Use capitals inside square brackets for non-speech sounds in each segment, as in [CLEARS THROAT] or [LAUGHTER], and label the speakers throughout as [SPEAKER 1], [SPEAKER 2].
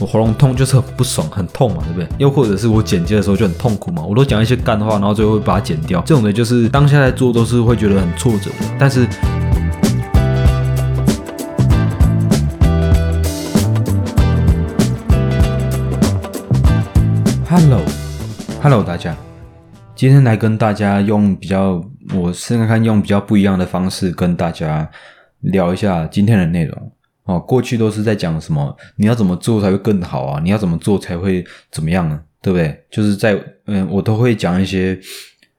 [SPEAKER 1] 我喉咙痛就是很不爽，很痛嘛，对不对？又或者是我剪接的时候就很痛苦嘛，我都讲一些干话，然后最后会把它剪掉。这种的就是当下在做都是会觉得很挫折的，但是。Hello，Hello，大家，今天来跟大家用比较，我试看看用比较不一样的方式跟大家聊一下今天的内容。哦，过去都是在讲什么？你要怎么做才会更好啊？你要怎么做才会怎么样呢？对不对？就是在嗯，我都会讲一些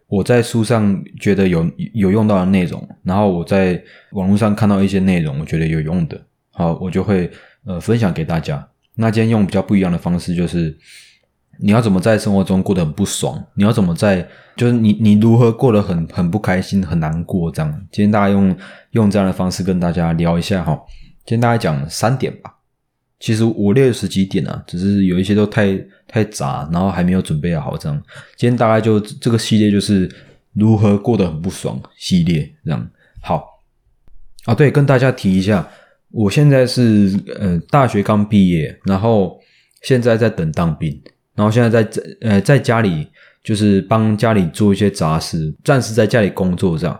[SPEAKER 1] 我在书上觉得有有用到的内容，然后我在网络上看到一些内容，我觉得有用的，好，我就会呃分享给大家。那今天用比较不一样的方式，就是你要怎么在生活中过得很不爽？你要怎么在就是你你如何过得很很不开心、很难过这样？今天大家用用这样的方式跟大家聊一下哈。今天大概讲三点吧，其实我列十几点啊，只是有一些都太太杂，然后还没有准备好这样。今天大概就这个系列就是如何过得很不爽系列这样。好啊，对，跟大家提一下，我现在是呃大学刚毕业，然后现在在等当兵，然后现在在在呃在家里就是帮家里做一些杂事，暂时在家里工作这样。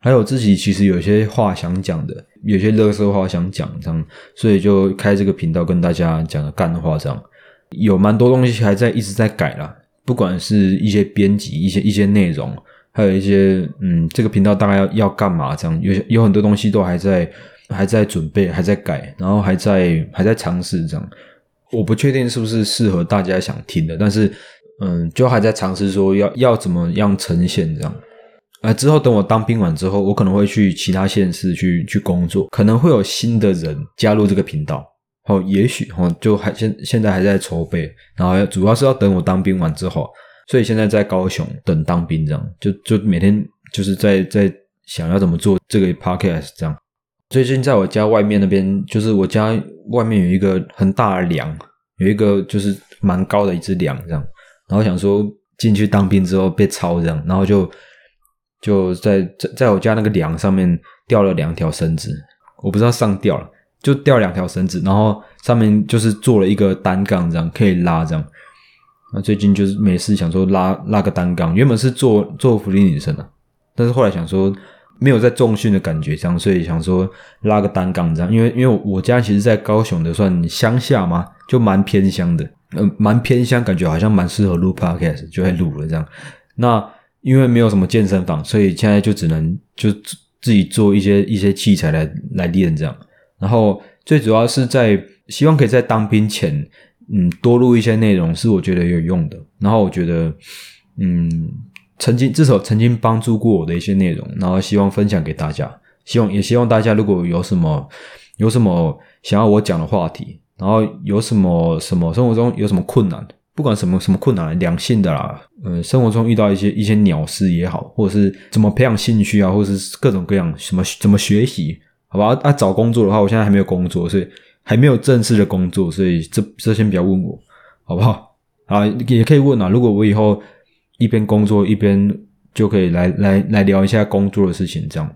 [SPEAKER 1] 还有自己其实有些话想讲的，有些乐色话想讲这样，所以就开这个频道跟大家讲个干话这样。有蛮多东西还在一直在改啦，不管是一些编辑、一些一些内容，还有一些嗯，这个频道大概要要干嘛这样，有有很多东西都还在还在准备，还在改，然后还在还在尝试这样。我不确定是不是适合大家想听的，但是嗯，就还在尝试说要要怎么样呈现这样。呃，之后等我当兵完之后，我可能会去其他县市去去工作，可能会有新的人加入这个频道，哦，也许哦，就还现现在还在筹备，然后主要是要等我当兵完之后，所以现在在高雄等当兵，这样就就每天就是在在想要怎么做这个 podcast 这样。最近在我家外面那边，就是我家外面有一个很大的梁，有一个就是蛮高的一只梁这样，然后想说进去当兵之后被抄这样，然后就。就在在在我家那个梁上面吊了两条绳子，我不知道上吊了，就吊两条绳子，然后上面就是做了一个单杠，这样可以拉这样。那最近就是没事想说拉拉个单杠，原本是做做福利女生的，但是后来想说没有在重训的感觉，这样所以想说拉个单杠这样，因为因为我家其实，在高雄的算乡下嘛，就蛮偏乡的，嗯，蛮偏乡，感觉好像蛮适合录 podcast，就会录了这样。那因为没有什么健身房，所以现在就只能就自己做一些一些器材来来练这样。然后最主要是在希望可以在当兵前，嗯，多录一些内容是我觉得有用的。然后我觉得，嗯，曾经至少曾经帮助过我的一些内容，然后希望分享给大家。希望也希望大家如果有什么有什么想要我讲的话题，然后有什么什么生活中有什么困难。不管什么什么困难，良性的啦，呃，生活中遇到一些一些鸟事也好，或者是怎么培养兴趣啊，或者是各种各样什么怎么学习，好吧？啊，找工作的话，我现在还没有工作，所以还没有正式的工作，所以这这先不要问我，好不好？[LAUGHS] 啊，也可以问啊。如果我以后一边工作一边就可以来来来聊一下工作的事情，这样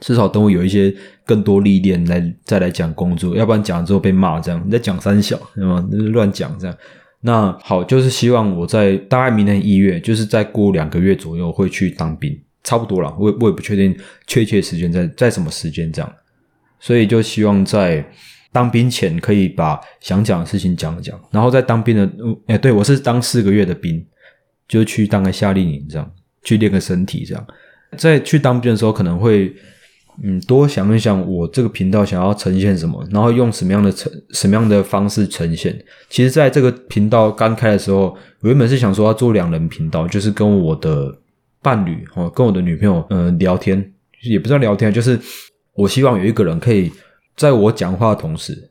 [SPEAKER 1] 至少等我有一些更多历练来再来讲工作，要不然讲了之后被骂，这样你在讲三小，对吗？乱讲这样。那好，就是希望我在大概明年一月，就是再过两个月左右会去当兵，差不多了。我我也不确定确切时间在在什么时间这样，所以就希望在当兵前可以把想讲的事情讲一讲，然后在当兵的，哎，对我是当四个月的兵，就去当个夏令营这样，去练个身体这样，在去当兵的时候可能会。嗯，多想一想，我这个频道想要呈现什么，然后用什么样的呈什么样的方式呈现。其实，在这个频道刚开的时候，我原本是想说要做两人频道，就是跟我的伴侣哦，跟我的女朋友嗯聊天，也不知道聊天，就是我希望有一个人可以在我讲话的同时，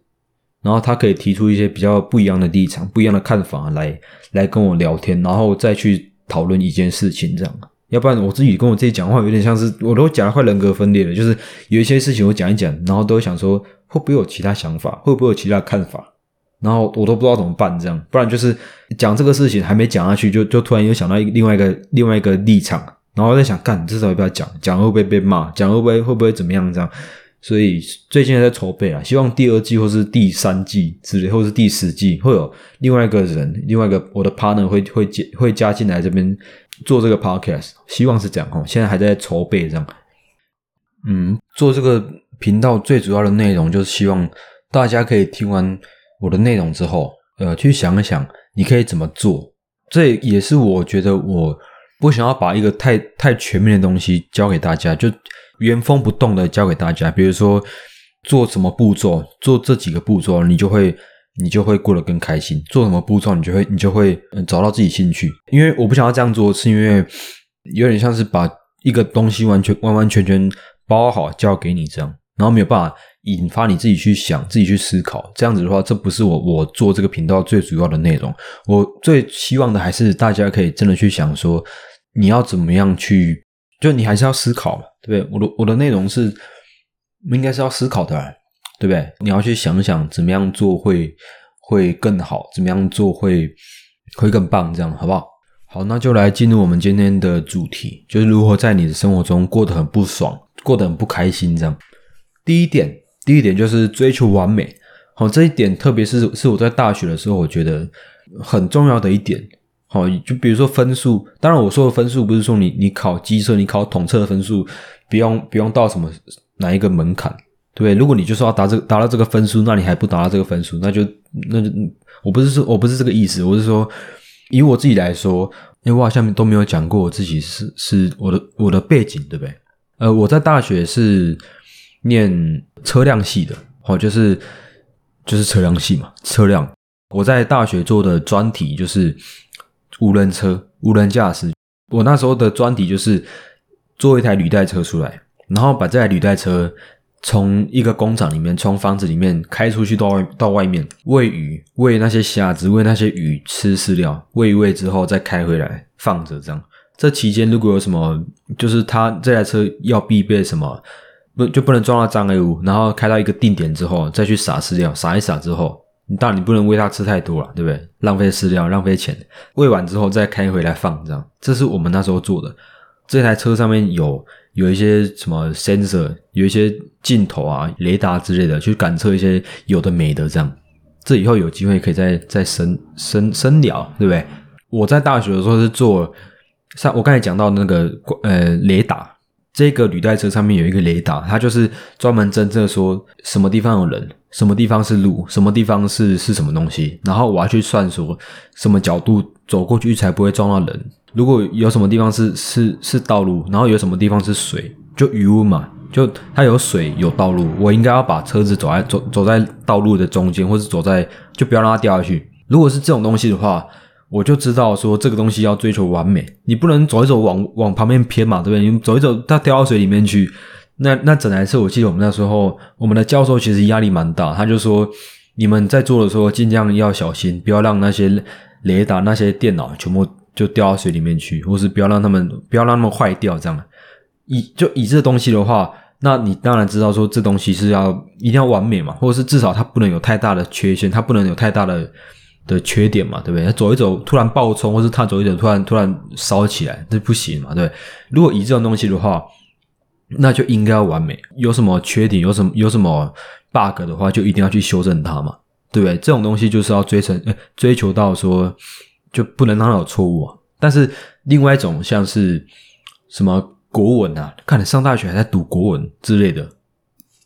[SPEAKER 1] 然后他可以提出一些比较不一样的立场、不一样的看法来来跟我聊天，然后再去讨论一件事情这样。要不然我自己跟我自己讲话有点像是，我都讲的快人格分裂了。就是有一些事情我讲一讲，然后都会想说会不会有其他想法，会不会有其他看法，然后我都不知道怎么办。这样，不然就是讲这个事情还没讲下去，就就突然又想到另外一个另外一个立场，然后在想，干至少要不要讲？讲会不会被骂？讲会不会会不会怎么样？这样，所以最近在筹备啊，希望第二季或是第三季之类，或是第四季会有另外一个人，另外一个我的 partner 会会加会加进来这边做这个 podcast，希望是这样哦。现在还在筹备这样。嗯，做这个频道最主要的内容就是希望大家可以听完我的内容之后，呃，去想一想你可以怎么做。这也是我觉得我不想要把一个太太全面的东西教给大家，就。原封不动的教给大家，比如说做什么步骤，做这几个步骤，你就会你就会过得更开心。做什么步骤，你就会你就会找到自己兴趣。因为我不想要这样做，是因为有点像是把一个东西完全完完全全包好交给你这样，然后没有办法引发你自己去想、自己去思考。这样子的话，这不是我我做这个频道最主要的内容。我最希望的还是大家可以真的去想说，你要怎么样去。就你还是要思考嘛，对不对？我的我的内容是应该是要思考的，对不对？你要去想想怎么样做会会更好，怎么样做会会更棒，这样好不好？好，那就来进入我们今天的主题，就是如何在你的生活中过得很不爽，过得很不开心。这样，第一点，第一点就是追求完美。好，这一点特别是是我在大学的时候，我觉得很重要的一点。好，就比如说分数，当然我说的分数不是说你你考机测、你考统测的分数不用不用到什么哪一个门槛，对不对？如果你就说要达这达到这个分数，那你还不达到这个分数，那就那就我不是说我不是这个意思，我是说以我自己来说，因为我好像都没有讲过我自己是是我的我的背景，对不对？呃，我在大学是念车辆系的，哦，就是就是车辆系嘛，车辆。我在大学做的专题就是。无人车、无人驾驶，我那时候的专题就是做一台履带车出来，然后把这台履带车从一个工厂里面、从房子里面开出去到外到外面喂鱼，喂那些虾子，喂那些鱼吃饲料，喂一喂之后再开回来放着。这样，这期间如果有什么，就是他这台车要必备什么，不就不能撞到障碍物，然后开到一个定点之后再去撒饲料，撒一撒之后。你当然你不能喂它吃太多了，对不对？浪费饲料，浪费钱。喂完之后再开回来放，这样。这是我们那时候做的。这台车上面有有一些什么 sensor，有一些镜头啊、雷达之类的，去感测一些有的没的，这样。这以后有机会可以再再深深深聊，对不对？我在大学的时候是做，像我刚才讲到那个呃雷达。这个履带车上面有一个雷达，它就是专门侦测说什么地方有人，什么地方是路，什么地方是是什么东西，然后我要去算说什么角度走过去才不会撞到人。如果有什么地方是是是道路，然后有什么地方是水，就余温嘛，就它有水有道路，我应该要把车子走在走走在道路的中间，或是走在就不要让它掉下去。如果是这种东西的话。我就知道说这个东西要追求完美，你不能走一走往往旁边偏嘛，对不对？你走一走，它掉到水里面去，那那整台车，我记得我们那时候，我们的教授其实压力蛮大，他就说你们在做的时候尽量要小心，不要让那些雷达、那些电脑全部就掉到水里面去，或是不要让他们不要让他们坏掉。这样，以就以这东西的话，那你当然知道说这东西是要一定要完美嘛，或者是至少它不能有太大的缺陷，它不能有太大的。的缺点嘛，对不对？他走一走突然爆冲，或是他走一走突然突然烧起来，这不行嘛，对？如果以这种东西的话，那就应该要完美。有什么缺点，有什么有什么 bug 的话，就一定要去修正它嘛，对不对？这种东西就是要追成追求到说，就不能让它有错误啊。但是另外一种像是什么国文啊，看你上大学还在读国文之类的，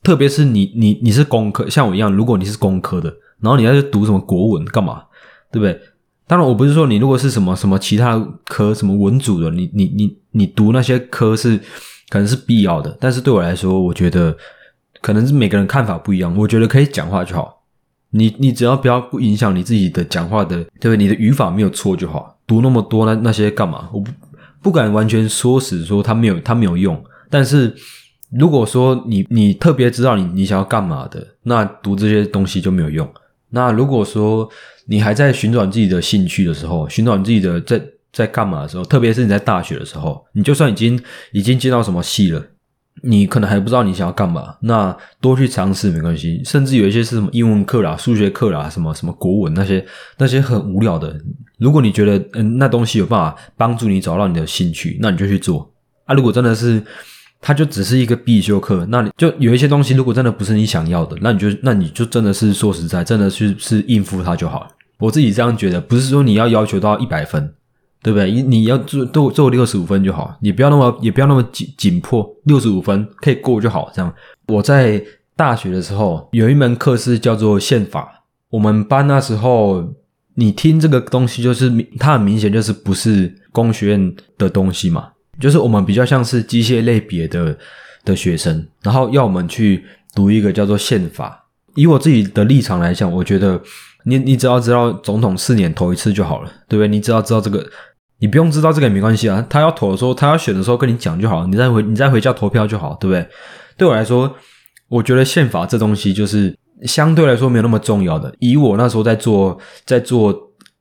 [SPEAKER 1] 特别是你你你是工科，像我一样，如果你是工科的，然后你要去读什么国文干嘛？对不对？当然，我不是说你如果是什么什么其他科什么文组的，你你你你读那些科是可能是必要的。但是对我来说，我觉得可能是每个人看法不一样。我觉得可以讲话就好，你你只要不要不影响你自己的讲话的，对不对？你的语法没有错就好。读那么多那那些干嘛？我不不敢完全说死说他没有他没有用。但是如果说你你特别知道你你想要干嘛的，那读这些东西就没有用。那如果说你还在寻找自己的兴趣的时候，寻找你自己的在在干嘛的时候，特别是你在大学的时候，你就算已经已经进到什么系了，你可能还不知道你想要干嘛。那多去尝试没关系，甚至有一些是什么英文课啦、数学课啦、什么什么国文那些那些很无聊的。如果你觉得嗯那东西有办法帮助你找到你的兴趣，那你就去做啊。如果真的是它就只是一个必修课。那你就有一些东西，如果真的不是你想要的，那你就那你就真的是说实在，真的是是应付它就好了。我自己这样觉得，不是说你要要求到一百分，对不对？你你要做做做六十五分就好，你不要那么也不要那么紧紧迫，六十五分可以过就好。这样，我在大学的时候有一门课是叫做宪法，我们班那时候。你听这个东西，就是它很明显就是不是工学院的东西嘛，就是我们比较像是机械类别的的学生，然后要我们去读一个叫做宪法。以我自己的立场来讲，我觉得你你只要知道总统四年投一次就好了，对不对？你只要知道这个，你不用知道这个也没关系啊。他要投的时候，他要选的时候跟你讲就好，你再回你再回家投票就好，对不对？对我来说，我觉得宪法这东西就是。相对来说没有那么重要的，以我那时候在做在做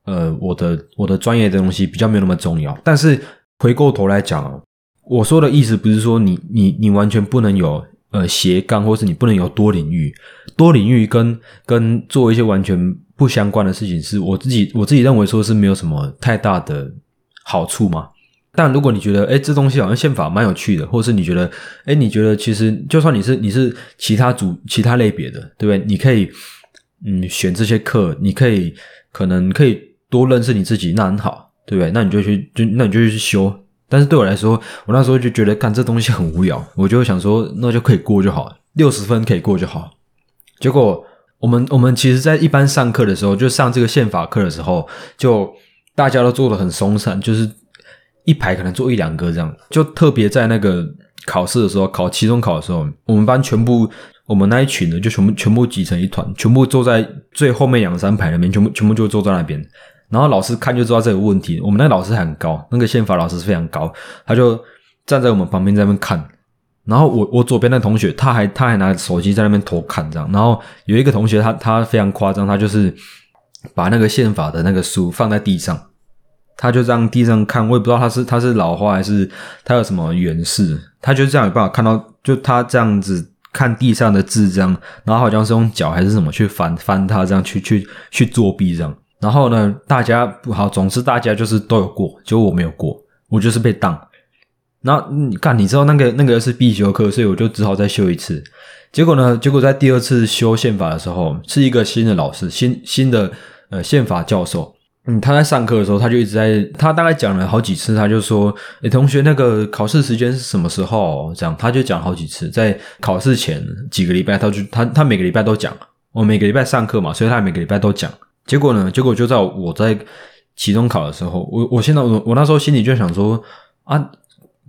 [SPEAKER 1] 呃我的我的专业的东西比较没有那么重要。但是回过头来讲，我说的意思不是说你你你完全不能有呃斜杠，或是你不能有多领域，多领域跟跟做一些完全不相关的事情，是我自己我自己认为说是没有什么太大的好处嘛。但如果你觉得，哎，这东西好像宪法蛮有趣的，或是你觉得，哎，你觉得其实就算你是你是其他组其他类别的，对不对？你可以嗯选这些课，你可以可能可以多认识你自己，那很好，对不对？那你就去就那你就去修。但是对我来说，我那时候就觉得干这东西很无聊，我就想说那就可以过就好，六十分可以过就好。结果我们我们其实在一般上课的时候，就上这个宪法课的时候，就大家都做的很松散，就是。一排可能坐一两个这样，就特别在那个考试的时候，考期中考的时候，我们班全部我们那一群的就全部全部挤成一团，全部坐在最后面两三排那边，全部全部就坐在那边。然后老师看就知道这个问题。我们那老师很高，那个宪法老师是非常高，他就站在我们旁边在那边看。然后我我左边那同学他还他还拿手机在那边偷看这样。然后有一个同学他他非常夸张，他就是把那个宪法的那个书放在地上。他就这样地上看，我也不知道他是他是老花还是他有什么远视，他就这样有办法看到，就他这样子看地上的字这样，然后好像是用脚还是什么去翻翻他，这样去去去作弊这样。然后呢，大家不好，总之大家就是都有过，就我没有过，我就是被当。那你看，你知道那个那个是必修课，所以我就只好再修一次。结果呢，结果在第二次修宪法的时候，是一个新的老师，新新的呃宪法教授。嗯，他在上课的时候，他就一直在，他大概讲了好几次，他就说：“诶，同学，那个考试时间是什么时候？”这样，他就讲好几次，在考试前几个礼拜，他就他他每个礼拜都讲，我每个礼拜上课嘛，所以他每个礼拜都讲。结果呢，结果就在我在期中考的时候，我我现在我我那时候心里就想说啊，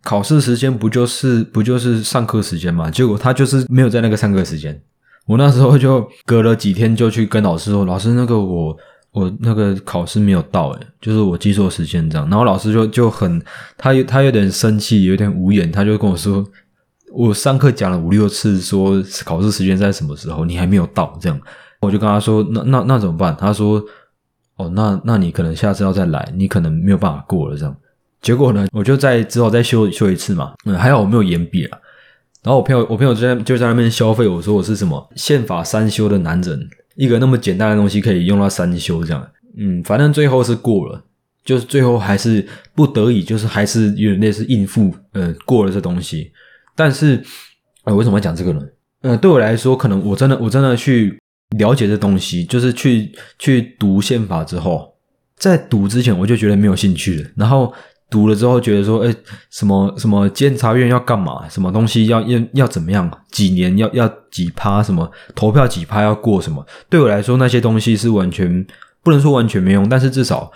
[SPEAKER 1] 考试时间不就是不就是上课时间嘛？结果他就是没有在那个上课时间，我那时候就隔了几天就去跟老师说：“老师，那个我。”我那个考试没有到，诶就是我记错时间这样，然后老师就就很，他他有点生气，有点无言，他就跟我说，我上课讲了五六次，说考试时间在什么时候，你还没有到，这样，我就跟他说，那那那怎么办？他说，哦，那那你可能下次要再来，你可能没有办法过了这样。结果呢，我就在之后再修修一次嘛，嗯，还好我没有延毕了。然后我朋友我朋友就在就在那边消费，我说我是什么宪法三修的男人。一个那么简单的东西可以用到三修这样，嗯，反正最后是过了，就是最后还是不得已，就是还是有点类似应付，嗯，过了这东西。但是，呃，为什么要讲这个呢？呃，对我来说，可能我真的我真的去了解这东西，就是去去读宪法之后，在读之前我就觉得没有兴趣了，然后。读了之后觉得说，哎，什么什么监察院要干嘛？什么东西要要要怎么样？几年要要几趴？什么投票几趴要过什么？对我来说，那些东西是完全不能说完全没用，但是至少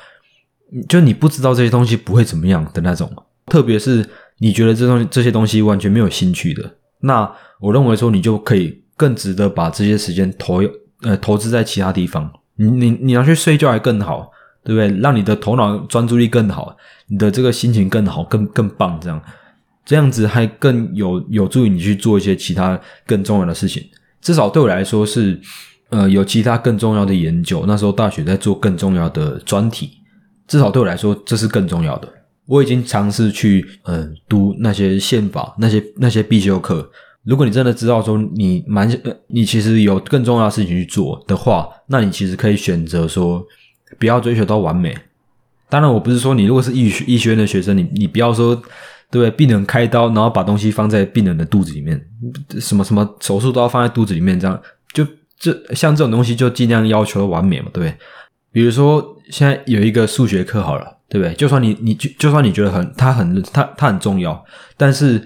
[SPEAKER 1] 就你不知道这些东西不会怎么样的那种。特别是你觉得这东这些东西完全没有兴趣的，那我认为说你就可以更值得把这些时间投呃投资在其他地方。你你你要去睡觉还更好。对不对？让你的头脑专注力更好，你的这个心情更好，更更棒，这样这样子还更有有助于你去做一些其他更重要的事情。至少对我来说是，呃，有其他更重要的研究。那时候大学在做更重要的专题，至少对我来说这是更重要的。我已经尝试去，嗯，读那些宪法，那些那些必修课。如果你真的知道说你蛮呃，你其实有更重要的事情去做的话，那你其实可以选择说。不要追求到完美。当然，我不是说你如果是医医学院的学生，你你不要说，对不对？病人开刀，然后把东西放在病人的肚子里面，什么什么手术都要放在肚子里面，这样就这像这种东西就尽量要求完美嘛，对不对？比如说现在有一个数学课好了，对不对？就算你你就就算你觉得很它很它它很重要，但是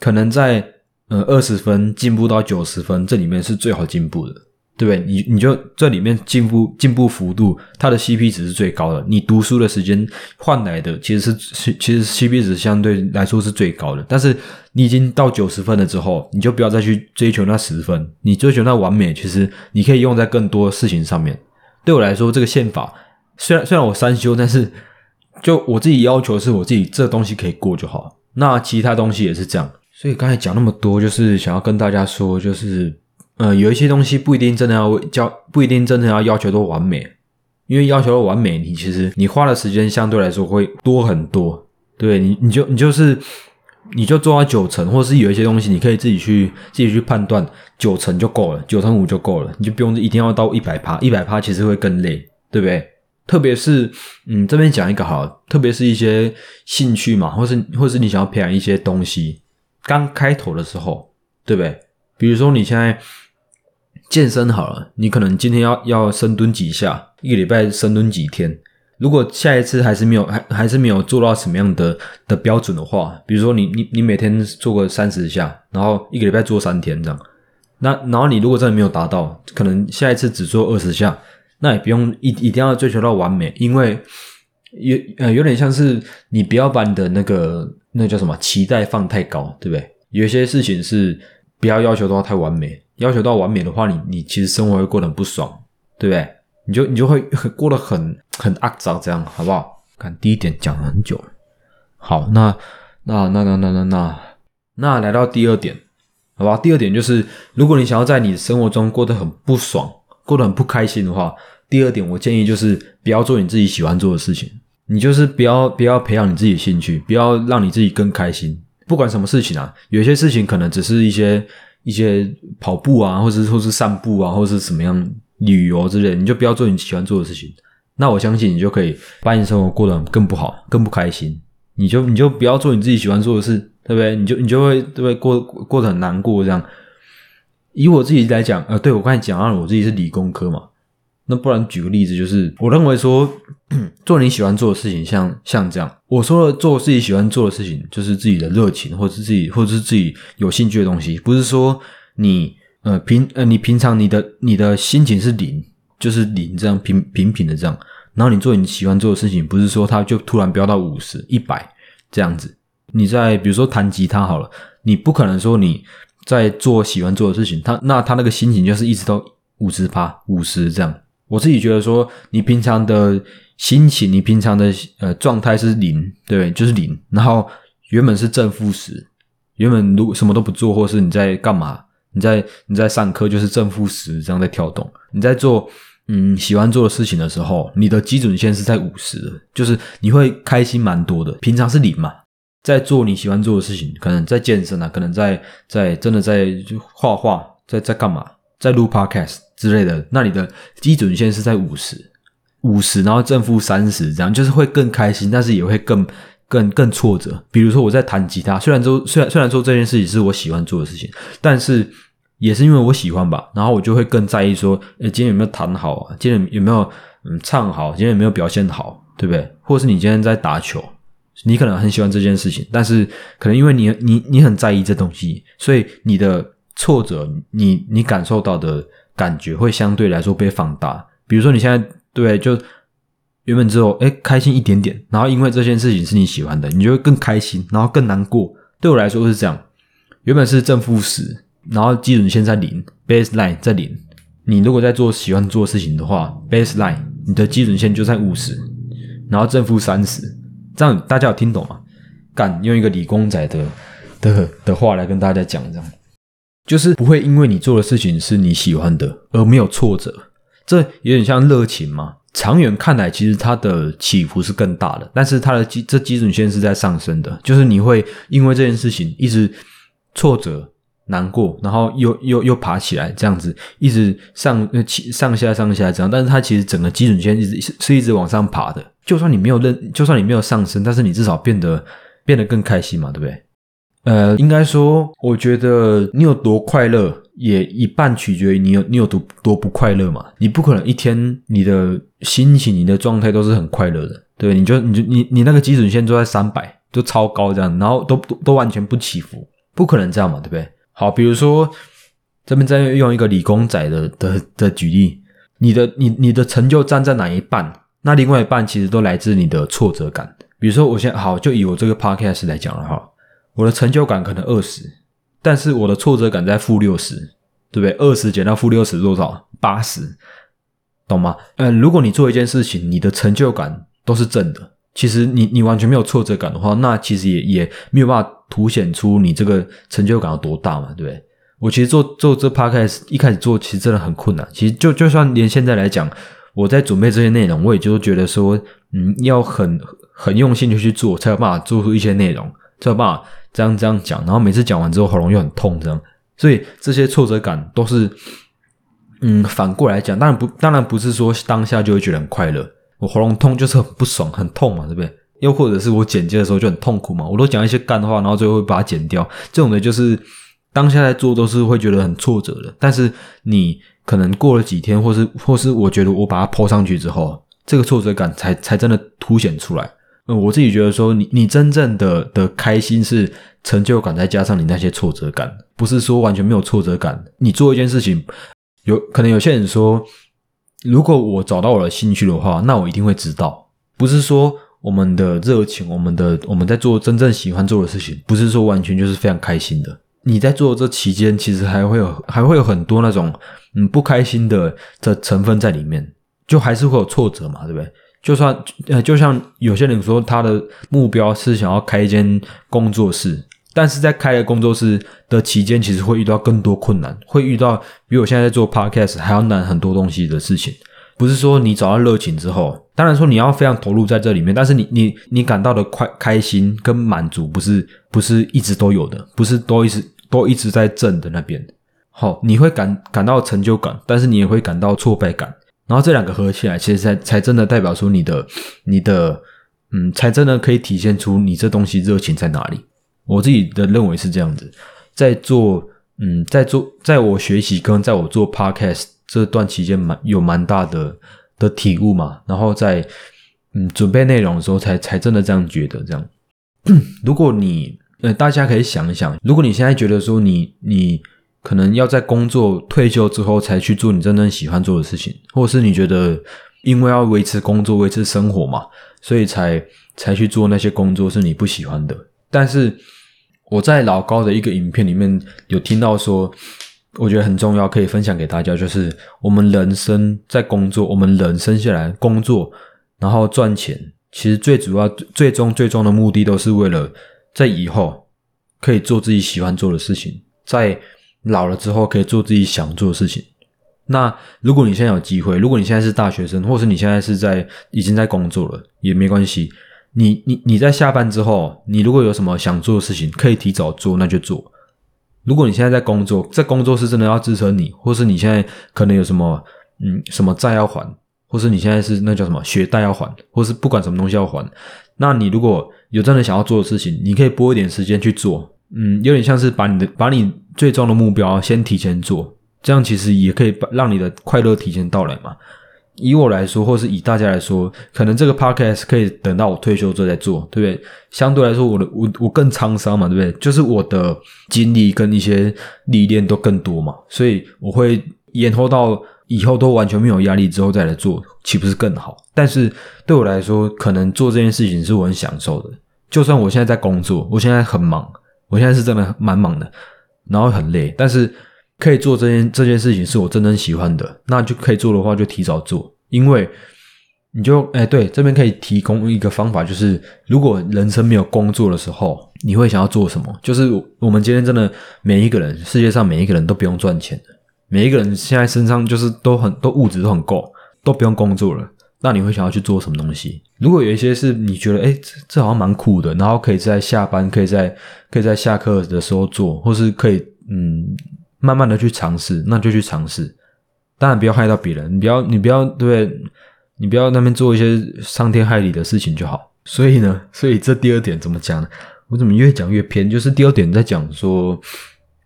[SPEAKER 1] 可能在呃二十分进步到九十分，这里面是最好进步的。对不对？你你就这里面进步进步幅度，它的 CP 值是最高的。你读书的时间换来的其实是其实 CP 值相对来说是最高的。但是你已经到九十分了之后，你就不要再去追求那十分。你追求那完美，其实你可以用在更多事情上面。对我来说，这个宪法虽然虽然我三修，但是就我自己要求是我自己这东西可以过就好。那其他东西也是这样。所以刚才讲那么多，就是想要跟大家说，就是。呃，有一些东西不一定真的要教，不一定真的要要求都完美，因为要求完美，你其实你花的时间相对来说会多很多。对你，你就你就是你就做到九成，或是有一些东西你可以自己去自己去判断，九成就够了，九成五就够了，你就不用一定要到一百趴，一百趴其实会更累，对不对？特别是嗯，这边讲一个好，特别是一些兴趣嘛，或是或是你想要培养一些东西，刚开头的时候，对不对？比如说你现在。健身好了，你可能今天要要深蹲几下，一个礼拜深蹲几天。如果下一次还是没有还还是没有做到什么样的的标准的话，比如说你你你每天做个三十下，然后一个礼拜做三天这样，那然后你如果真的没有达到，可能下一次只做二十下，那也不用一一定要追求到完美，因为有呃有点像是你不要把你的那个那叫什么期待放太高，对不对？有些事情是不要要求到太完美。要求到完美的话，你你其实生活会过得很不爽，对不对？你就你就会过得很很肮脏，这样好不好？看第一点讲了很久，好，那那那那那那那那来到第二点，好吧？第二点就是，如果你想要在你的生活中过得很不爽，过得很不开心的话，第二点我建议就是不要做你自己喜欢做的事情，你就是不要不要培养你自己的兴趣，不要让你自己更开心。不管什么事情啊，有些事情可能只是一些。一些跑步啊，或者或是散步啊，或者是什么样旅游之类，你就不要做你喜欢做的事情。那我相信你就可以把你生活过得更不好，更不开心。你就你就不要做你自己喜欢做的事，对不对？你就你就会对不对过过得很难过这样。以我自己来讲，呃，对我刚才讲到了，我自己是理工科嘛。那不然举个例子，就是我认为说 [CLEARS THROAT] 做你喜欢做的事情，像像这样，我说的做自己喜欢做的事情，就是自己的热情，或者是自己，或者是自己有兴趣的东西。不是说你呃平呃你平常你的你的心情是零，就是零这样平平平的这样，然后你做你喜欢做的事情，不是说它就突然飙到五十一百这样子。你在比如说弹吉他好了，你不可能说你在做喜欢做的事情，他那他那个心情就是一直都五十趴五十这样。我自己觉得说，你平常的心情，你平常的呃状态是零，对，就是零。然后原本是正负十，原本如什么都不做，或是你在干嘛？你在你在上课，就是正负十这样在跳动。你在做嗯喜欢做的事情的时候，你的基准线是在五十，就是你会开心蛮多的。平常是零嘛，在做你喜欢做的事情，可能在健身啊，可能在在真的在画画，在在干嘛？在录 podcast 之类的，那你的基准线是在五十，五十，然后正负三十，这样就是会更开心，但是也会更更更挫折。比如说我在弹吉他，虽然说虽然虽然说这件事情是我喜欢做的事情，但是也是因为我喜欢吧，然后我就会更在意说，诶，今天有没有弹好啊？今天有没有嗯唱好？今天有没有表现好？对不对？或者是你今天在打球，你可能很喜欢这件事情，但是可能因为你你你很在意这东西，所以你的。挫折，你你感受到的感觉会相对来说被放大。比如说，你现在对就原本之后，哎，开心一点点，然后因为这件事情是你喜欢的，你就会更开心，然后更难过。对我来说是这样，原本是正负十，然后基准线在零，baseline 在零。你如果在做喜欢做事情的话，baseline 你的基准线就在五十，然后正负三十，这样大家有听懂吗？敢用一个理工仔的的的话来跟大家讲这样。就是不会因为你做的事情是你喜欢的而没有挫折，这有点像热情嘛。长远看来，其实它的起伏是更大的，但是它的基这基准线是在上升的。就是你会因为这件事情一直挫折、难过，然后又又又爬起来，这样子一直上起上下上下这样。但是它其实整个基准线一直是一直往上爬的。就算你没有认，就算你没有上升，但是你至少变得变得更开心嘛，对不对？呃，应该说，我觉得你有多快乐，也一半取决于你有你有多多不快乐嘛。你不可能一天你的心情、你的状态都是很快乐的，对？你就你就你你那个基准线就在三百，就超高这样，然后都都都完全不起伏，不可能这样嘛，对不对？好，比如说这边再用一个理工仔的的的举例，你的你你的成就站在哪一半？那另外一半其实都来自你的挫折感。比如说，我现在好，就以我这个 podcast 来讲了哈，我的成就感可能二十，但是我的挫折感在负六十，对不对？二十减到负六十多少？八十，懂吗？呃，如果你做一件事情，你的成就感都是正的，其实你你完全没有挫折感的话，那其实也也没有办法凸显出你这个成就感有多大嘛，对不对？我其实做做这 podcast 一开始做，其实真的很困难。其实就就算连现在来讲，我在准备这些内容，我也就觉得说，嗯，要很。很用心的去做，才有办法做出一些内容，才有办法这样这样讲。然后每次讲完之后，喉咙又很痛，这样。所以这些挫折感都是，嗯，反过来讲，当然不，当然不是说当下就会觉得很快乐。我喉咙痛就是很不爽，很痛嘛，对不对？又或者是我剪接的时候就很痛苦嘛。我都讲一些干的话，然后最后会把它剪掉。这种的就是当下在做都是会觉得很挫折的。但是你可能过了几天，或是或是我觉得我把它抛上去之后，这个挫折感才才真的凸显出来。嗯，我自己觉得说，你你真正的的开心是成就感，再加上你那些挫折感，不是说完全没有挫折感。你做一件事情，有可能有些人说，如果我找到我的兴趣的话，那我一定会知道。不是说我们的热情，我们的我们在做真正喜欢做的事情，不是说完全就是非常开心的。你在做这期间，其实还会有还会有很多那种嗯不开心的的成分在里面，就还是会有挫折嘛，对不对？就算呃，就像有些人说，他的目标是想要开一间工作室，但是在开了工作室的期间，其实会遇到更多困难，会遇到比我现在在做 podcast 还要难很多东西的事情。不是说你找到热情之后，当然说你要非常投入在这里面，但是你你你感到的快开心跟满足，不是不是一直都有的，不是都一直都一直在正的那边。好，你会感感到成就感，但是你也会感到挫败感。然后这两个合起来，其实才才真的代表出你的你的嗯，才真的可以体现出你这东西热情在哪里。我自己的认为是这样子，在做嗯，在做在我学习跟在我做 podcast 这段期间，蛮有蛮大的的体悟嘛。然后在嗯准备内容的时候，才才真的这样觉得。这样，[CLEARS THROAT] 如果你呃，大家可以想一想，如果你现在觉得说你你。可能要在工作退休之后才去做你真正喜欢做的事情，或者是你觉得因为要维持工作、维持生活嘛，所以才才去做那些工作是你不喜欢的。但是我在老高的一个影片里面有听到说，我觉得很重要，可以分享给大家，就是我们人生在工作，我们人生下来工作，然后赚钱，其实最主要、最终、最终的目的都是为了在以后可以做自己喜欢做的事情，在。老了之后可以做自己想做的事情。那如果你现在有机会，如果你现在是大学生，或是你现在是在已经在工作了，也没关系。你你你在下班之后，你如果有什么想做的事情，可以提早做，那就做。如果你现在在工作，在工作是真的要支撑你，或是你现在可能有什么嗯什么债要还，或是你现在是那叫什么学贷要还，或是不管什么东西要还，那你如果有真的想要做的事情，你可以拨一点时间去做。嗯，有点像是把你的把你最终的目标先提前做，这样其实也可以把让你的快乐提前到来嘛。以我来说，或是以大家来说，可能这个 podcast 可以等到我退休之后再做，对不对？相对来说，我的我我更沧桑嘛，对不对？就是我的经历跟一些历练都更多嘛，所以我会延后到以后都完全没有压力之后再来做，岂不是更好？但是对我来说，可能做这件事情是我很享受的，就算我现在在工作，我现在很忙。我现在是真的蛮忙的，然后很累，但是可以做这件这件事情是我真正喜欢的，那就可以做的话就提早做，因为你就哎对，这边可以提供一个方法，就是如果人生没有工作的时候，你会想要做什么？就是我们今天真的每一个人，世界上每一个人都不用赚钱的，每一个人现在身上就是都很都物质都很够，都不用工作了。那你会想要去做什么东西？如果有一些是你觉得，哎，这这好像蛮酷的，然后可以在下班，可以在可以在下课的时候做，或是可以嗯慢慢的去尝试，那就去尝试。当然不要害到别人，你不要你不要对，你不要那边做一些伤天害理的事情就好。所以呢，所以这第二点怎么讲呢？我怎么越讲越偏？就是第二点在讲说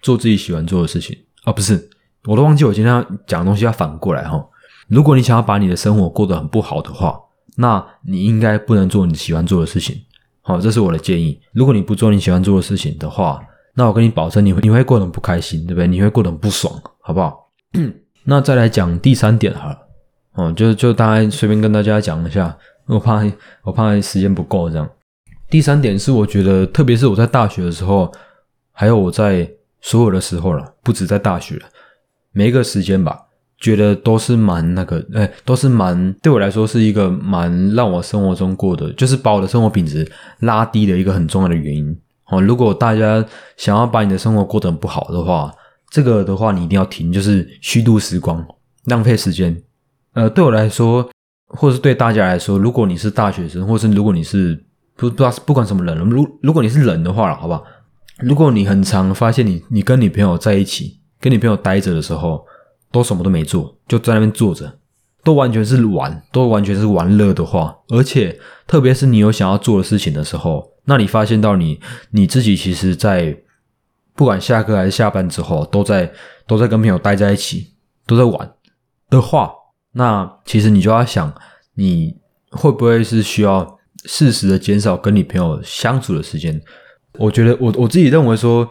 [SPEAKER 1] 做自己喜欢做的事情啊，不是，我都忘记我今天要讲的东西要反过来哈。如果你想要把你的生活过得很不好的话，那你应该不能做你喜欢做的事情。好，这是我的建议。如果你不做你喜欢做的事情的话，那我跟你保证，你会你会过得很不开心，对不对？你会过得很不爽，好不好？[CLEARS THROAT] 那再来讲第三点好了，哦，就就大概随便跟大家讲一下，我怕我怕时间不够这样。第三点是我觉得，特别是我在大学的时候，还有我在所有的时候了，不止在大学，每一个时间吧，觉得都是蛮那个，哎，都是蛮对我来说是一个蛮让我生活中过的，就是把我的生活品质拉低的一个很重要的原因。哦，如果大家想要把你的生活过得很不好的话，这个的话你一定要停，就是虚度时光，浪费时间。呃，对我来说，或者是对大家来说，如果你是大学生，或是如果你是不不知道不管什么人，如如果你是人的话了，好不好？如果你很常发现你你跟女朋友在一起，跟女朋友待着的时候，都什么都没做，就在那边坐着，都完全是玩，都完全是玩乐的话，而且特别是你有想要做的事情的时候。那你发现到你你自己其实，在不管下课还是下班之后，都在都在跟朋友待在一起，都在玩的话，那其实你就要想，你会不会是需要适时的减少跟你朋友相处的时间？我觉得我我自己认为说，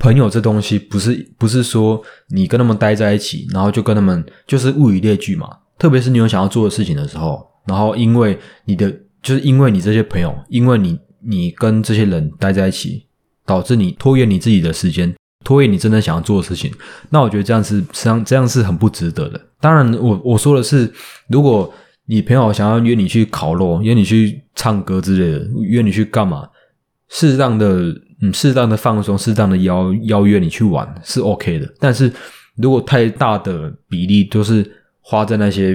[SPEAKER 1] 朋友这东西不是不是说你跟他们待在一起，然后就跟他们就是物以类聚嘛。特别是你有想要做的事情的时候，然后因为你的就是因为你这些朋友，因为你。你跟这些人待在一起，导致你拖延你自己的时间，拖延你真的想要做的事情。那我觉得这样是实际上这样是很不值得的。当然，我我说的是，如果你朋友想要约你去烤肉，约你去唱歌之类的，约你去干嘛？适当的嗯，适当的放松，适当的邀邀约你去玩是 OK 的。但是如果太大的比例都是花在那些，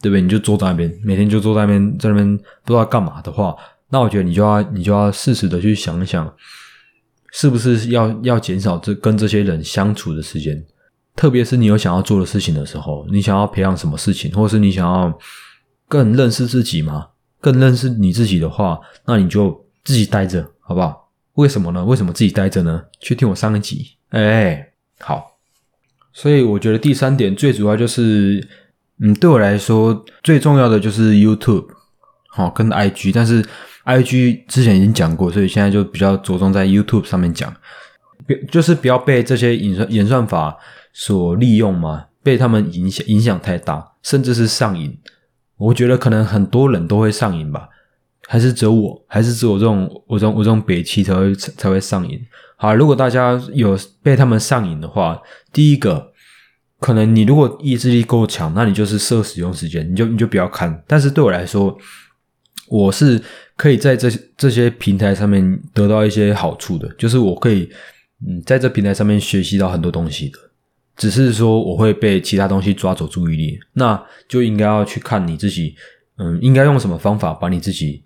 [SPEAKER 1] 对不对？你就坐在那边，每天就坐在那边，在那边不知道干嘛的话。那我觉得你就要你就要适时的去想一想，是不是要要减少这跟这些人相处的时间，特别是你有想要做的事情的时候，你想要培养什么事情，或是你想要更认识自己吗？更认识你自己的话，那你就自己待着，好不好？为什么呢？为什么自己待着呢？去听我上一集，哎，好。所以我觉得第三点最主要就是，嗯，对我来说最重要的就是 YouTube，好，跟 IG，但是。I G 之前已经讲过，所以现在就比较着重在 YouTube 上面讲，别就是不要被这些演算演算法所利用嘛，被他们影响影响太大，甚至是上瘾。我觉得可能很多人都会上瘾吧，还是只有我，还是只有这种我这种我这种北七才会才会上瘾。好，如果大家有被他们上瘾的话，第一个可能你如果意志力够强，那你就是设使用时间，你就你就不要看。但是对我来说，我是。可以在这这些平台上面得到一些好处的，就是我可以嗯在这平台上面学习到很多东西的，只是说我会被其他东西抓走注意力，那就应该要去看你自己，嗯，应该用什么方法把你自己，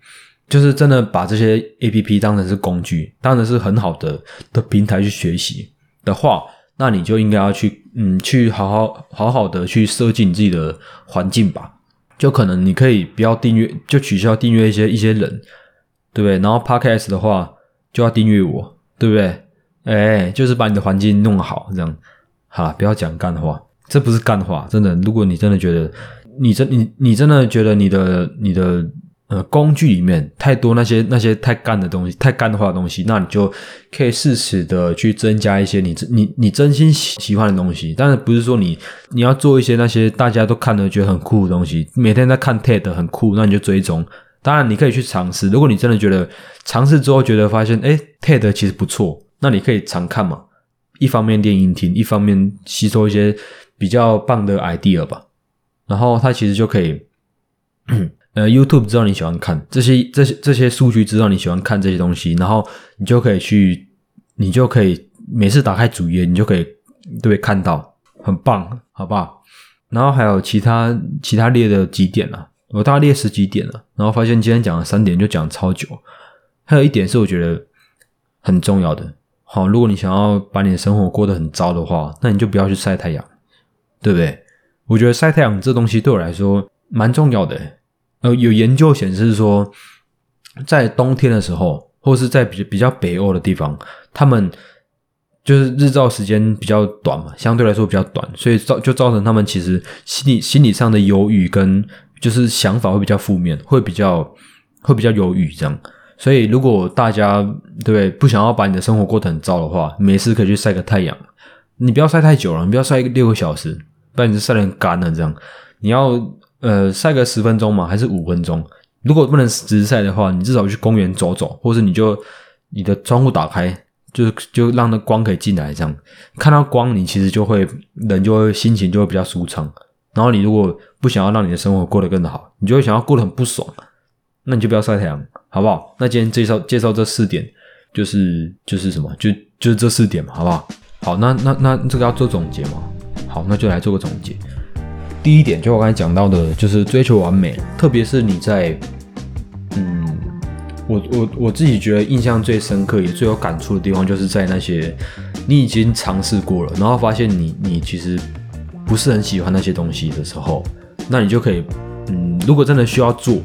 [SPEAKER 1] 就是真的把这些 A P P 当成是工具，当成是很好的的平台去学习的话，那你就应该要去嗯去好好好好的去设计你自己的环境吧。就可能你可以不要订阅，就取消订阅一些一些人，对不对？然后 Podcast 的话就要订阅我，对不对？哎，就是把你的环境弄好，这样好，不要讲干话，这不是干话，真的。如果你真的觉得你真你你真的觉得你的你的。呃，工具里面太多那些那些太干的东西，太干化的东西，那你就可以适时的去增加一些你你你真心喜喜欢的东西。但是不是说你你要做一些那些大家都看的觉得很酷的东西，每天在看 TED 很酷，那你就追踪。当然你可以去尝试，如果你真的觉得尝试之后觉得发现，哎，TED 其实不错，那你可以常看嘛。一方面练音听，一方面吸收一些比较棒的 idea 吧。然后它其实就可以。[CLEARS THROAT] 呃，YouTube 知道你喜欢看这些这些这些数据，知道你喜欢看这些东西，然后你就可以去，你就可以每次打开主页，你就可以对看到，很棒，好不好？然后还有其他其他列的几点了，我大概列十几点了，然后发现今天讲了三点就讲超久，还有一点是我觉得很重要的，好，如果你想要把你的生活过得很糟的话，那你就不要去晒太阳，对不对？我觉得晒太阳这东西对我来说蛮重要的。呃，有研究显示说，在冬天的时候，或是在比比较北欧的地方，他们就是日照时间比较短嘛，相对来说比较短，所以造就造成他们其实心理心理上的忧郁跟就是想法会比较负面，会比较会比较忧郁这样。所以如果大家对不对不想要把你的生活过得很糟的话，没事可以去晒个太阳。你不要晒太久了，你不要晒六个小时，不然你就晒得很干了这样。你要呃晒个十分钟嘛，还是五分钟？如果不能直晒的话，你至少去公园走走，或者你就你的窗户打开，就就让那光可以进来，这样看到光，你其实就会人就会心情就会比较舒畅。然后你如果不想要让你的生活过得更好，你就会想要过得很不爽，那你就不要晒太阳，好不好？那今天介绍介绍这四点，就是就是什么，就就是这四点嘛，好不好？好，那那那这个要做总结嘛？好，那就来做个总结。第一点，就我刚才讲到的，就是追求完美，特别是你在，嗯，我我我自己觉得印象最深刻也最有感触的地方，就是在那些你已经尝试过了，然后发现你你其实不是很喜欢那些东西的时候，那你就可以，嗯，如果真的需要做，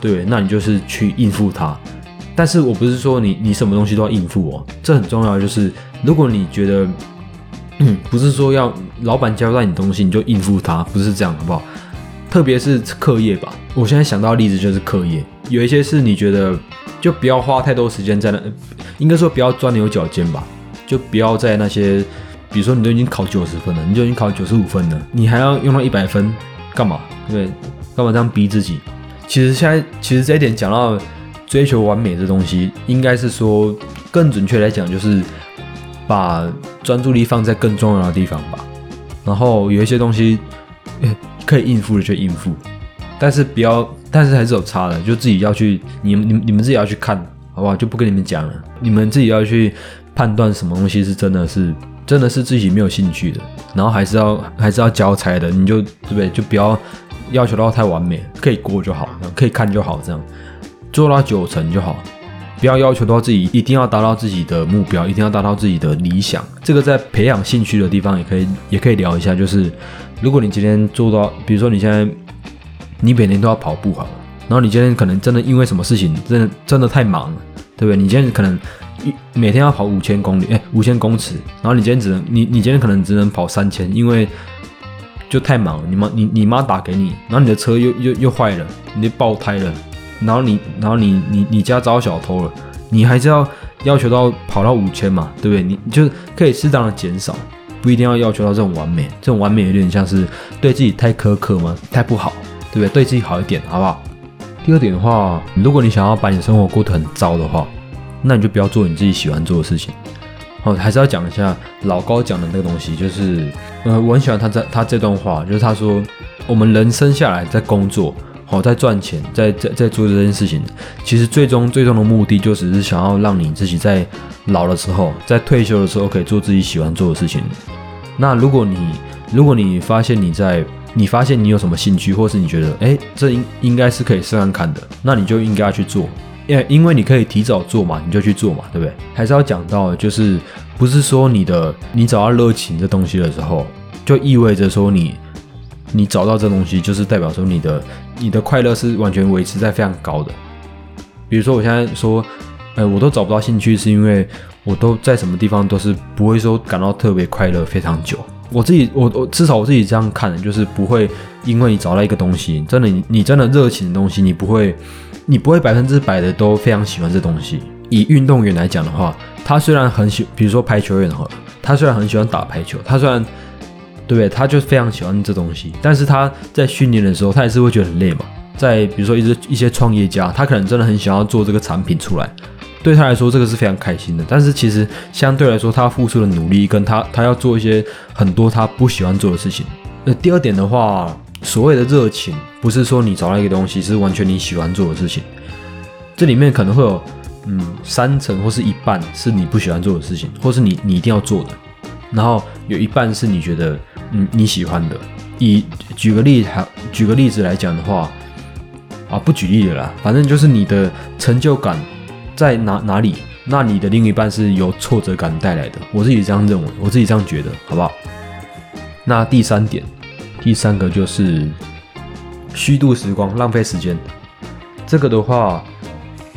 [SPEAKER 1] 对，那你就是去应付它。但是我不是说你你什么东西都要应付哦，这很重要，就是如果你觉得。[CLEARS THROAT] 不是说要老板交代你东西你就应付他，不是这样，好不好？特别是课业吧，我现在想到的例子就是课业，有一些是你觉得就不要花太多时间在那，应该说不要钻牛角尖吧，就不要在那些，比如说你都已经考九十分了，你就已经考九十五分了，你还要用到一百分干嘛？对，干嘛这样逼自己？其实现在其实这一点讲到追求完美这东西，应该是说更准确来讲就是。把专注力放在更重要的地方吧，然后有一些东西可以应付的就应付，但是不要，但是还是有差的，就自己要去，你们、你们、你们自己要去看，好不好？就不跟你们讲了，你们自己要去判断什么东西是真的是真的是自己没有兴趣的，然后还是要还是要交差的，你就对不对？就不要要求到太完美，可以过就好，可以看就好，这样做到九成就好。不要要求到自己一定要达到自己的目标，一定要达到自己的理想。这个在培养兴趣的地方也可以，也可以聊一下。就是如果你今天做到，比如说你现在你每天都要跑步好了，然后你今天可能真的因为什么事情，真的真的太忙了，对不对？你今天可能一每天要跑五千公里，哎，五千公尺，然后你今天只能你你今天可能只能跑三千，因为就太忙了。你妈你你妈打给你，然后你的车又又又坏了，你爆胎了。然后你，然后你，你，你家遭小偷了，你还是要要求到跑到五千嘛，对不对？你就可以适当的减少，不一定要要求到这种完美，这种完美有点像是对自己太苛刻吗？太不好，对不对？对自己好一点，好不好？第二点的话，如果你想要把你生活过得很糟的话，那你就不要做你自己喜欢做的事情。哦，还是要讲一下老高讲的那个东西，就是，呃，我很喜欢他这他这段话，就是他说，我们人生下来在工作。哦，在赚钱，在在在做这件事情，其实最终最终的目的就只是想要让你自己在老的时候，在退休的时候可以做自己喜欢做的事情。那如果你如果你发现你在你发现你有什么兴趣，或是你觉得哎这应应该是可以试看看的，那你就应该去做，因为因为你可以提早做嘛，你就去做嘛，对不对？还是要讲到，就是不是说你的你找到热情这东西的时候，就意味着说你。你找到这东西，就是代表说你的你的快乐是完全维持在非常高的。比如说，我现在说，呃，我都找不到兴趣，是因为我都在什么地方都是不会说感到特别快乐非常久。我自己，我我至少我自己这样看，就是不会因为你找到一个东西，真的你你真的热情的东西，你不会你不会百分之百的都非常喜欢这东西。以运动员来讲的话，他虽然很喜，比如说排球员哈，他虽然很喜欢打排球，他虽然。对不对？他就非常喜欢这东西，但是他在训练的时候，他也是会觉得很累嘛。在比如说一些一些创业家，他可能真的很想要做这个产品出来，对他来说这个是非常开心的。但是其实相对来说，他付出的努力跟他他要做一些很多他不喜欢做的事情。那第二点的话，所谓的热情，不是说你找到一个东西是完全你喜欢做的事情，这里面可能会有嗯三成或是一半是你不喜欢做的事情，或是你你一定要做的，然后有一半是你觉得。嗯，你喜欢的，以举个例，还举个例子来讲的话，啊，不举例了啦，反正就是你的成就感在哪哪里，那你的另一半是由挫折感带来的。我自己这样认为，我自己这样觉得，好不好？那第三点，第三个就是虚度时光，浪费时间。这个的话，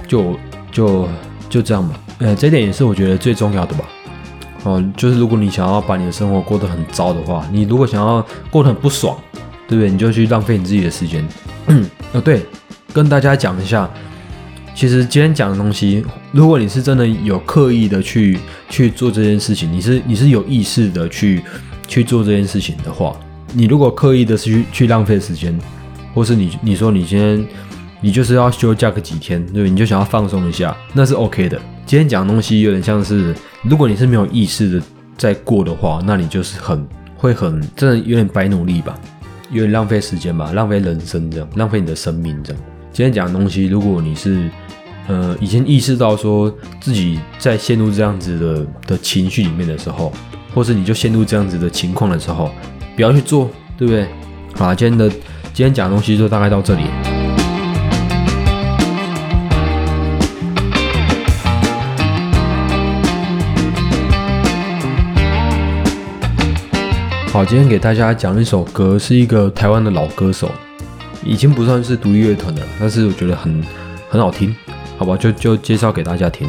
[SPEAKER 1] 就就就这样吧。呃，这点也是我觉得最重要的吧。哦，就是如果你想要把你的生活过得很糟的话，你如果想要过得很不爽，对不对？你就去浪费你自己的时间。[CLEARS THROAT] 哦，对，跟大家讲一下，其实今天讲的东西，如果你是真的有刻意的去去做这件事情，你是你是有意识的去去做这件事情的话，你如果刻意的去去浪费时间，或是你你说你今天你就是要休假个几天，对不对？你就想要放松一下，那是 OK 的。今天讲的东西有点像是，如果你是没有意识的在过的话，那你就是很会很真的有点白努力吧，有点浪费时间吧，浪费人生这样，浪费你的生命这样。今天讲的东西，如果你是呃已经意识到说自己在陷入这样子的的情绪里面的时候，或是你就陷入这样子的情况的时候，不要去做，对不对？好，今天的今天讲的东西就大概到这里。好，今天给大家讲一首歌，是一个台湾的老歌手，已经不算是独立乐团的了，但是我觉得很很好听，好吧，就就介绍给大家听，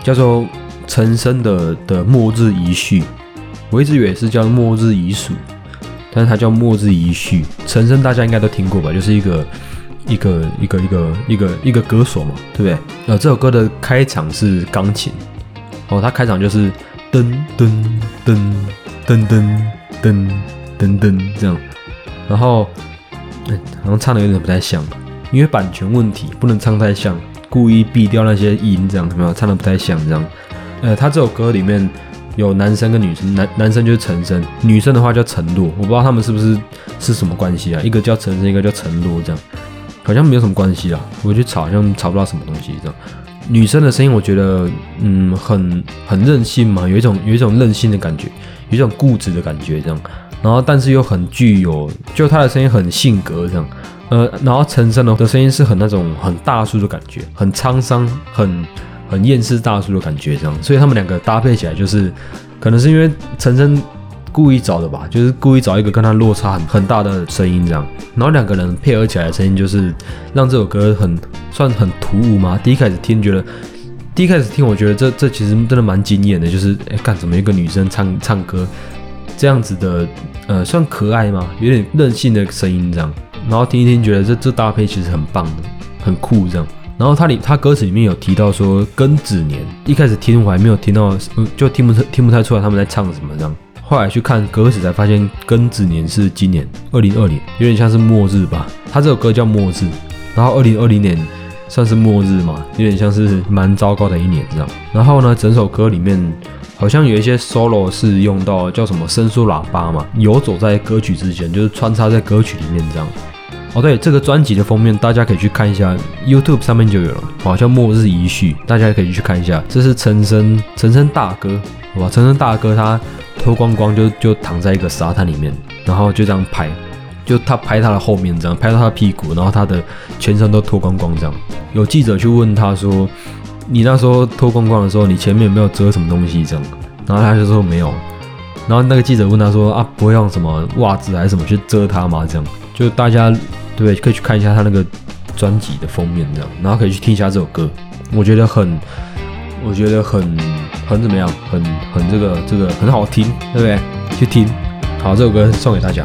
[SPEAKER 1] 叫做陈升的的《末日遗绪》，我一直以为是叫《末日遗属》，但是它叫《末日遗绪》。陈升大家应该都听过吧，就是一个一个一个一个一个一个歌手嘛，对不对？呃，这首歌的开场是钢琴，哦，它开场就是噔噔噔噔噔。噔噔噔，这样，然后，好像唱的有点不太像，因为版权问题不能唱太像，故意避掉那些音，这样有没有？唱的不太像，这样。呃，他这首歌里面有男生跟女生，男男生就是陈升，女生的话叫陈洛，我不知道他们是不是是什么关系啊？一个叫陈升，一个叫陈洛，这样，好像没有什么关系啊。我去查，好像查不到什么东西，这样。女生的声音，我觉得，嗯，很很任性嘛，有一种有一种任性的感觉，有一种固执的感觉，这样。然后，但是又很具有，就他的声音很性格这样。呃，然后陈升的的声音是很那种很大叔的感觉，很沧桑，很很厌世大叔的感觉这样。所以他们两个搭配起来，就是可能是因为陈升。故意找的吧，就是故意找一个跟他落差很很大的声音这样，然后两个人配合起来的声音，就是让这首歌很算很突兀嘛。第一开始听觉得，第一开始听我觉得这这其实真的蛮惊艳的，就是哎，干什么一个女生唱唱歌这样子的，呃，算可爱吗？有点任性的声音这样，然后听一听觉得这这搭配其实很棒的，很酷这样。然后他里他歌词里面有提到说庚子年，一开始听我还没有听到，就听不听不太出来他们在唱什么这样。后来去看歌词才发现，庚子年是今年二零二零，有点像是末日吧。他这首歌叫末日，然后二零二零年算是末日嘛，有点像是蛮糟糕的一年这样。然后呢，整首歌里面好像有一些 solo 是用到叫什么伸缩喇叭嘛，游走在歌曲之间，就是穿插在歌曲里面这样。哦，对，这个专辑的封面大家可以去看一下，YouTube 上面就有了，好像末日遗绪，大家也可以去看一下。这是陈升，陈升大哥，好吧，陈升大哥他。脱光光就就躺在一个沙滩里面，然后就这样拍，就他拍他的后面这样拍到他屁股，然后他的全身都脱光光这样。有记者去问他说：“你那时候脱光光的时候，你前面有没有遮什么东西？”这样，然后他就说没有。然后那个记者问他说：“啊，不会用什么袜子还是什么去遮他吗？”这样，就大家对可以去看一下他那个专辑的封面这样，然后可以去听一下这首歌，我觉得很，我觉得很。很怎么样？很很这个这个很好听，对不对？去听，好，这首歌送给大家。